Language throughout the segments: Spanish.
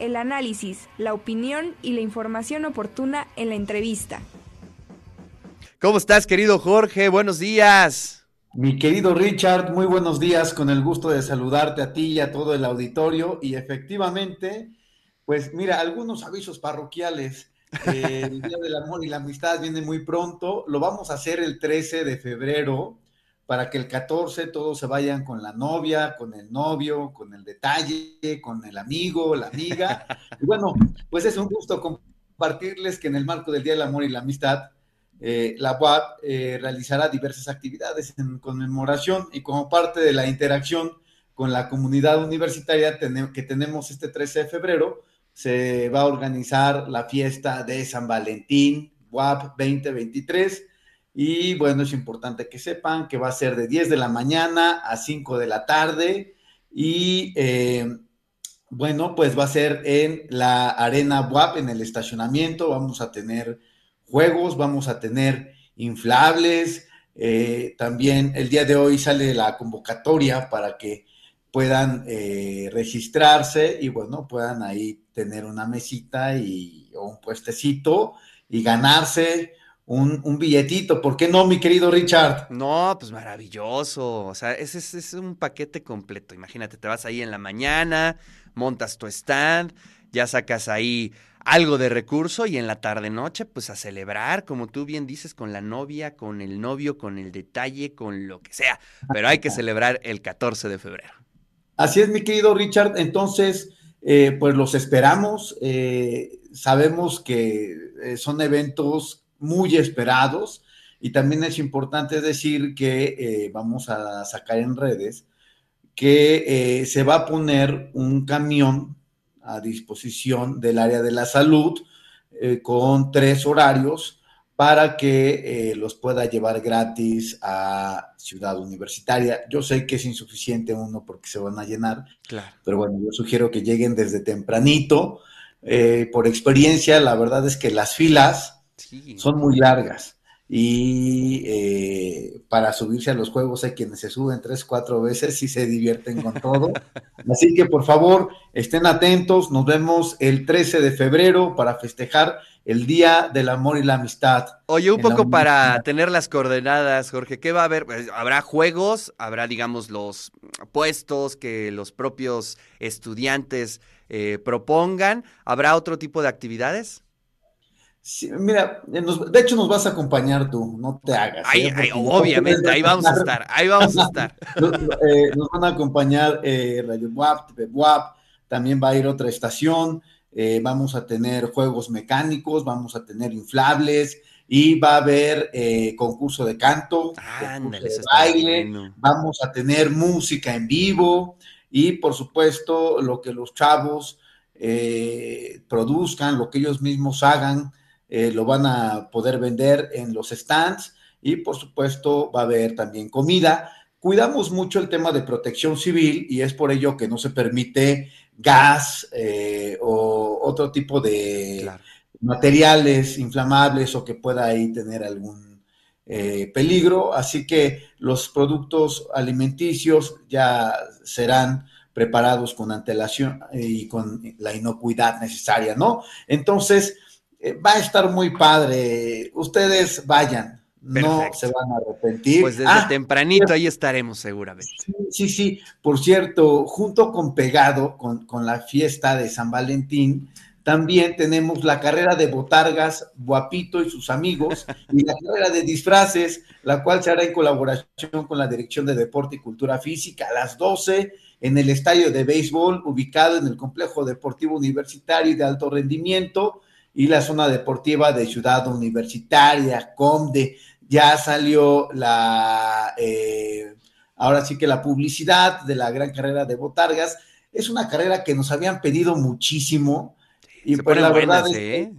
el análisis, la opinión y la información oportuna en la entrevista. ¿Cómo estás, querido Jorge? Buenos días. Mi querido Richard, muy buenos días, con el gusto de saludarte a ti y a todo el auditorio. Y efectivamente, pues mira, algunos avisos parroquiales. Eh, el Día del Amor y la Amistad viene muy pronto. Lo vamos a hacer el 13 de febrero para que el 14 todos se vayan con la novia, con el novio, con el detalle, con el amigo, la amiga. Y bueno, pues es un gusto compartirles que en el marco del Día del Amor y la Amistad, eh, la UAP eh, realizará diversas actividades en conmemoración y como parte de la interacción con la comunidad universitaria que tenemos este 13 de febrero, se va a organizar la fiesta de San Valentín, WAP 2023. Y bueno, es importante que sepan que va a ser de 10 de la mañana a 5 de la tarde. Y eh, bueno, pues va a ser en la arena WAP, en el estacionamiento. Vamos a tener juegos, vamos a tener inflables. Eh, también el día de hoy sale la convocatoria para que puedan eh, registrarse y bueno, puedan ahí tener una mesita y, o un puestecito y ganarse un, un, billetito. ¿Por qué no, mi querido Richard? No, pues maravilloso. O sea, ese es, es un paquete completo. Imagínate, te vas ahí en la mañana, montas tu stand, ya sacas ahí algo de recurso y en la tarde noche pues a celebrar, como tú bien dices, con la novia, con el novio, con el detalle, con lo que sea, pero hay que celebrar el 14 de febrero. Así es, mi querido Richard, entonces eh, pues los esperamos, eh, sabemos que eh, son eventos muy esperados y también es importante decir que vamos a sacar en redes que se va a poner un camión a disposición del área de la salud eh, con tres horarios para que eh, los pueda llevar gratis a Ciudad Universitaria. Yo sé que es insuficiente uno porque se van a llenar, claro. pero bueno, yo sugiero que lleguen desde tempranito. Eh, por experiencia, la verdad es que las filas son muy largas y eh, para subirse a los juegos hay quienes se suben tres, cuatro veces y se divierten con todo. Así que por favor, estén atentos, nos vemos el 13 de febrero para festejar el Día del Amor y la Amistad. Oye, un poco para tener las coordenadas, Jorge, ¿qué va a haber? Pues, ¿Habrá juegos? ¿Habrá, digamos, los puestos que los propios estudiantes eh, propongan? ¿Habrá otro tipo de actividades? Mira, de hecho nos vas a acompañar tú, no te hagas. ¿eh? obviamente, ahí vamos a estar, ahí vamos a estar. Eh, nos, van a acompañar eh, Radio WAP, TV WAP, también va a ir otra estación, vamos a tener juegos mecánicos, vamos a tener inflables y va a haber concurso de canto, concurso de baile, vamos a tener música en vivo y por supuesto lo que los chavos produzcan, lo que ellos mismos hagan eh, lo van a poder vender en los stands y por supuesto va a haber también comida. Cuidamos mucho el tema de protección civil y es por ello que no se permite gas eh, o otro tipo de materiales inflamables o que pueda ahí tener algún eh, peligro. Así que los productos alimenticios ya serán preparados con antelación y con la inocuidad necesaria, ¿no? Entonces, eh, va a estar muy padre. Ustedes vayan, no se van a arrepentir. Pues desde ah, tempranito ahí estaremos seguramente. Sí, sí, Por cierto, junto con Pegado, con, con, la fiesta de San Valentín, también tenemos la carrera de botargas, Guapito y sus amigos, y la carrera de disfraces, la cual se hará en colaboración con la Dirección de Deporte y Cultura Física a las 12 en el estadio de béisbol ubicado en el Complejo Deportivo Universitario y de Alto Rendimiento y la zona deportiva de Ciudad Universitaria, Comde, ya salió la, eh, ahora sí que la publicidad de la gran carrera de Botargas. Es una carrera que nos habían pedido muchísimo y pues la verdad es que, ¿eh?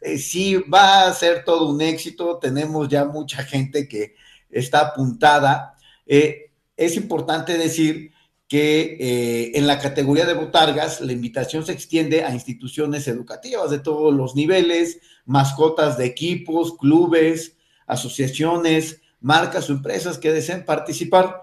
Eh, sí va a ser todo un éxito. Tenemos ya mucha gente que está apuntada. es importante decir que eh, en la categoría de botargas la invitación se extiende a instituciones educativas de todos los niveles, mascotas de equipos, clubes, asociaciones, marcas o empresas que deseen participar.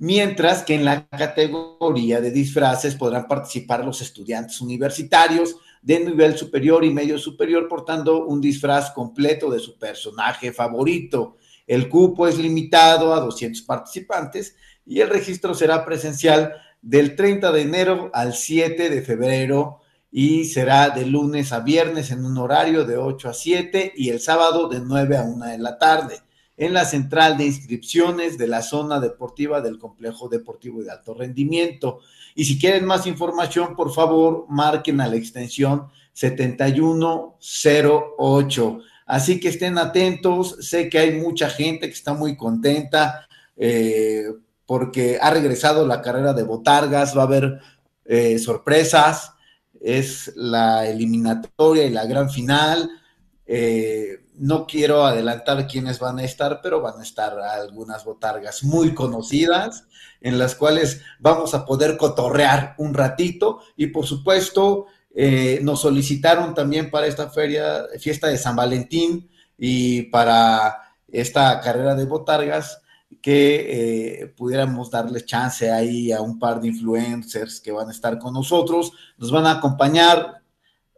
mientras que en la categoría de disfraces podrán participar los estudiantes universitarios de nivel superior y medio superior portando un disfraz completo de su personaje favorito. El cupo es limitado a 200 participantes y el registro será presencial del 30 de enero al 7 de febrero y será de lunes a viernes en un horario de 8 a 7 y el sábado de 9 a 1 de la tarde en la central de inscripciones de la zona deportiva del complejo deportivo de alto rendimiento. Y si quieren más información, por favor, marquen a la extensión 7108. Así que estén atentos. Sé que hay mucha gente que está muy contenta eh, porque ha regresado la carrera de Botargas, va a haber eh, sorpresas. Es la eliminatoria y la gran final. Eh, no quiero adelantar quiénes van a estar, pero van a estar algunas botargas muy conocidas en las cuales vamos a poder cotorrear un ratito y por supuesto eh, nos solicitaron también para esta feria, fiesta de San Valentín y para esta carrera de botargas que eh, pudiéramos darle chance ahí a un par de influencers que van a estar con nosotros, nos van a acompañar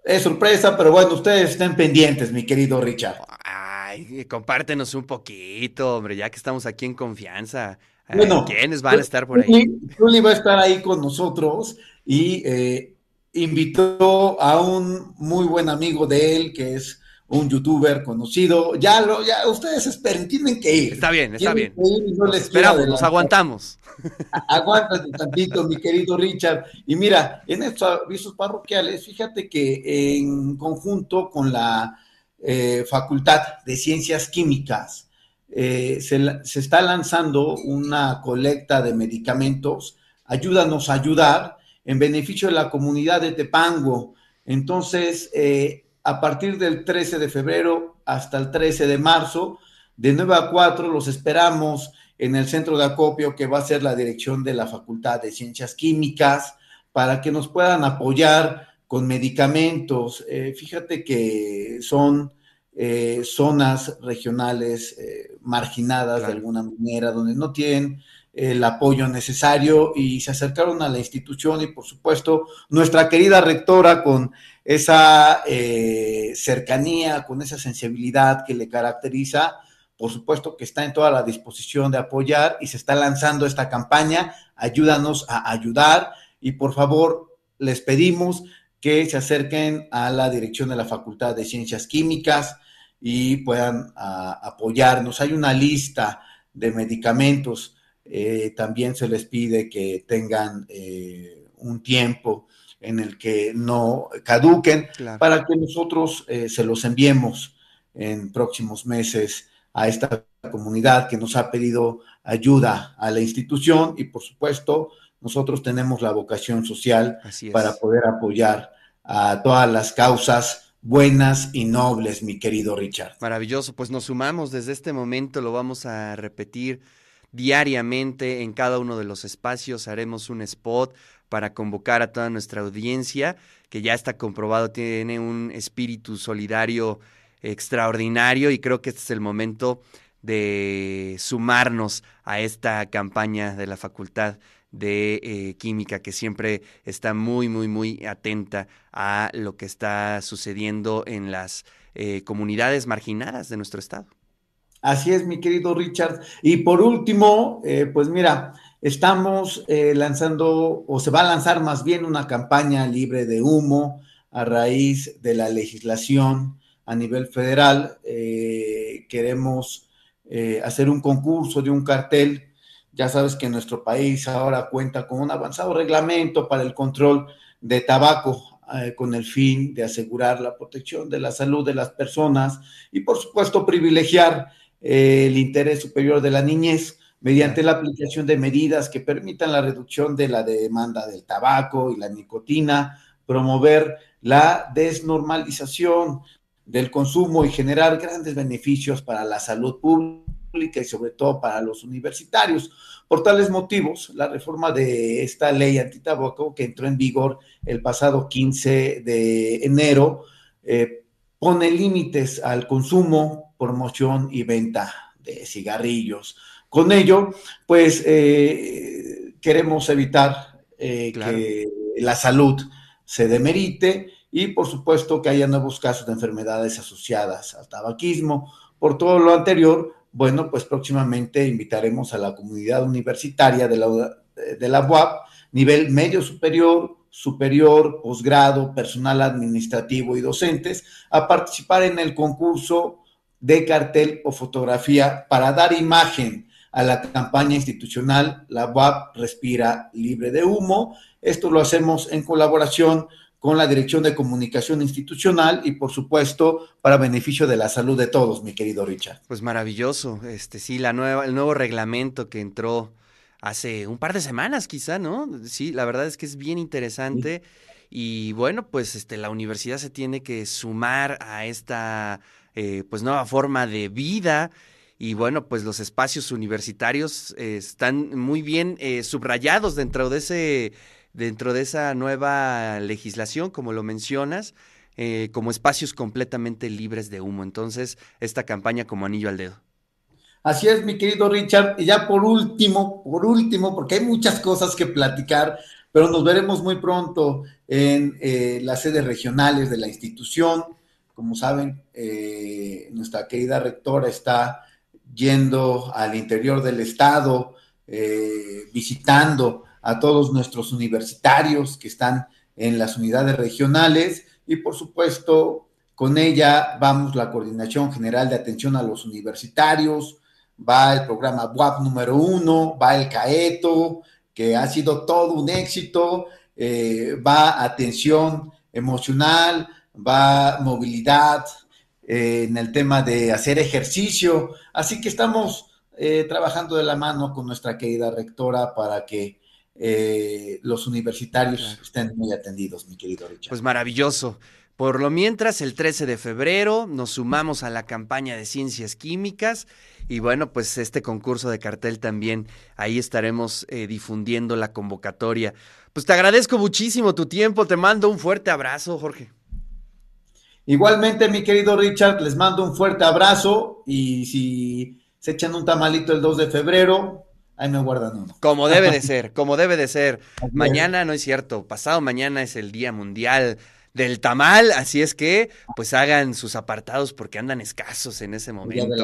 es sorpresa, pero bueno, ustedes estén pendientes, mi querido Richard. Ay, compártenos un poquito, hombre, ya que estamos aquí en confianza. Bueno, ¿quiénes van a estar por ahí? Juli va a estar ahí con nosotros y eh, invitó a un muy buen amigo de él, que es un youtuber conocido. Ya lo, ya ustedes esperen, tienen que ir. Está bien, está bien. nos esperamos, nos aguantamos. Aguántate tantito, mi querido Richard. Y mira, en estos avisos parroquiales, fíjate que en conjunto con la eh, Facultad de Ciencias Químicas, eh, se, se, está lanzando una colecta de medicamentos. Ayúdanos a ayudar en beneficio de la comunidad de Tepango. Entonces, eh, a partir del 13 de febrero hasta el 13 de marzo, de 9 a 4 los esperamos en el centro de acopio que va a ser la dirección de la Facultad de Ciencias Químicas para que nos puedan apoyar con medicamentos. Eh, fíjate que son eh, zonas regionales eh, marginadas de alguna manera, donde no tienen el apoyo necesario y se acercaron a la institución y por supuesto nuestra querida rectora con esa eh, cercanía, con esa sensibilidad que le caracteriza, por supuesto que está en toda la disposición de apoyar y se está lanzando esta campaña. Ayúdanos a ayudar y por favor les pedimos que se acerquen a la dirección de la Facultad de Ciencias Químicas y puedan apoyarnos. Hay una lista de medicamentos. Eh, también se les pide que tengan eh, un tiempo en el que no caduquen para que nosotros eh, se los enviemos en próximos meses a esta comunidad que nos ha pedido ayuda a la institución y por supuesto nosotros tenemos la vocación social para poder apoyar a todas las causas buenas y nobles, mi querido Richard. Maravilloso, pues nos sumamos. Desde este momento, lo vamos a repetir diariamente en cada uno de los espacios, haremos un spot para convocar a toda nuestra audiencia, que ya está comprobado, tiene un espíritu solidario extraordinario y creo que este es el momento de sumarnos a esta campaña de la Facultad de eh, Química, que siempre está muy, muy, muy atenta a lo que está sucediendo en las eh, comunidades marginadas de nuestro estado. Así es, mi querido Richard. Y por último, eh, pues mira, Estamos eh, lanzando, o se va a lanzar más bien una campaña libre de humo a raíz de la legislación a nivel federal. Eh, queremos eh, hacer un concurso de un cartel. Ya sabes que nuestro país ahora cuenta con un avanzado reglamento para el control de tabaco con el fin de asegurar la protección de la salud de las personas y por supuesto privilegiar el interés superior de la niñez mediante la aplicación de medidas que permitan la reducción de la demanda del tabaco y la nicotina, promover la desnormalización del consumo y generar grandes beneficios para la salud pública y sobre todo para los universitarios. Por tales motivos, la reforma de esta ley antitabaco que entró en vigor el pasado 15 de enero eh, pone límites al consumo, promoción y venta de cigarrillos Con ello, pues eh, queremos evitar eh, que la salud se demerite y por supuesto que haya nuevos casos de enfermedades asociadas al tabaquismo. Por todo lo anterior, bueno, pues próximamente invitaremos a la comunidad universitaria de la, de la UAP, nivel medio superior, superior, posgrado, personal administrativo y docentes, a participar en el concurso de cartel o fotografía para dar imagen a la campaña institucional La UAP Respira Libre de Humo. Esto lo hacemos en colaboración con la Dirección de Comunicación Institucional y, por supuesto, para beneficio de la salud de todos, mi querido Richard. Pues maravilloso. Este sí, la nueva, el nuevo reglamento que entró hace un par de semanas, quizá, ¿no? Sí, la verdad es que es bien interesante. Y bueno, pues este, la universidad se tiene que sumar a esta eh, pues nueva forma de vida. Y bueno, pues los espacios universitarios eh, están muy bien eh, subrayados dentro de ese dentro de esa nueva legislación, como lo mencionas, eh, como espacios completamente libres de humo. Entonces, esta campaña como anillo al dedo. Así es, mi querido Richard. Y ya por último, por último, porque hay muchas cosas que platicar, pero nos veremos muy pronto en las sedes regionales de la institución. Como saben, nuestra querida rectora está yendo al interior del estado, visitando a todos nuestros universitarios que están en las unidades regionales. Y por supuesto con ella vamos la Coordinación General de Atención a los Universitarios, va el programa WAP número uno, va el CAETO, que ha sido todo un éxito, eh, va atención emocional, va movilidad eh, en el tema de hacer ejercicio, así que estamos eh, trabajando de la mano con nuestra querida rectora para que eh, los universitarios estén muy atendidos, mi querido Richard. Pues maravilloso. Por lo mientras, el 13 de febrero nos sumamos a la campaña de ciencias químicas y bueno, pues este concurso de cartel también, ahí estaremos eh, difundiendo la convocatoria. Pues te agradezco muchísimo tu tiempo, te mando un fuerte abrazo, Jorge. Igualmente, mi querido Richard, les mando un fuerte abrazo y si se echan un tamalito el 2 de febrero, ahí me guardan uno. Como debe de ser, como debe de ser. Mañana no es cierto, pasado mañana es el Día Mundial del Tamal, así es que pues hagan sus apartados porque andan escasos en ese momento.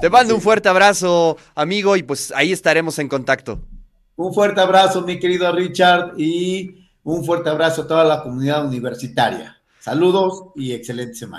Te mando un fuerte abrazo, amigo, y pues ahí estaremos en contacto. Un fuerte abrazo, mi querido Richard, y un fuerte abrazo a toda la comunidad universitaria. Saludos y excelente semana.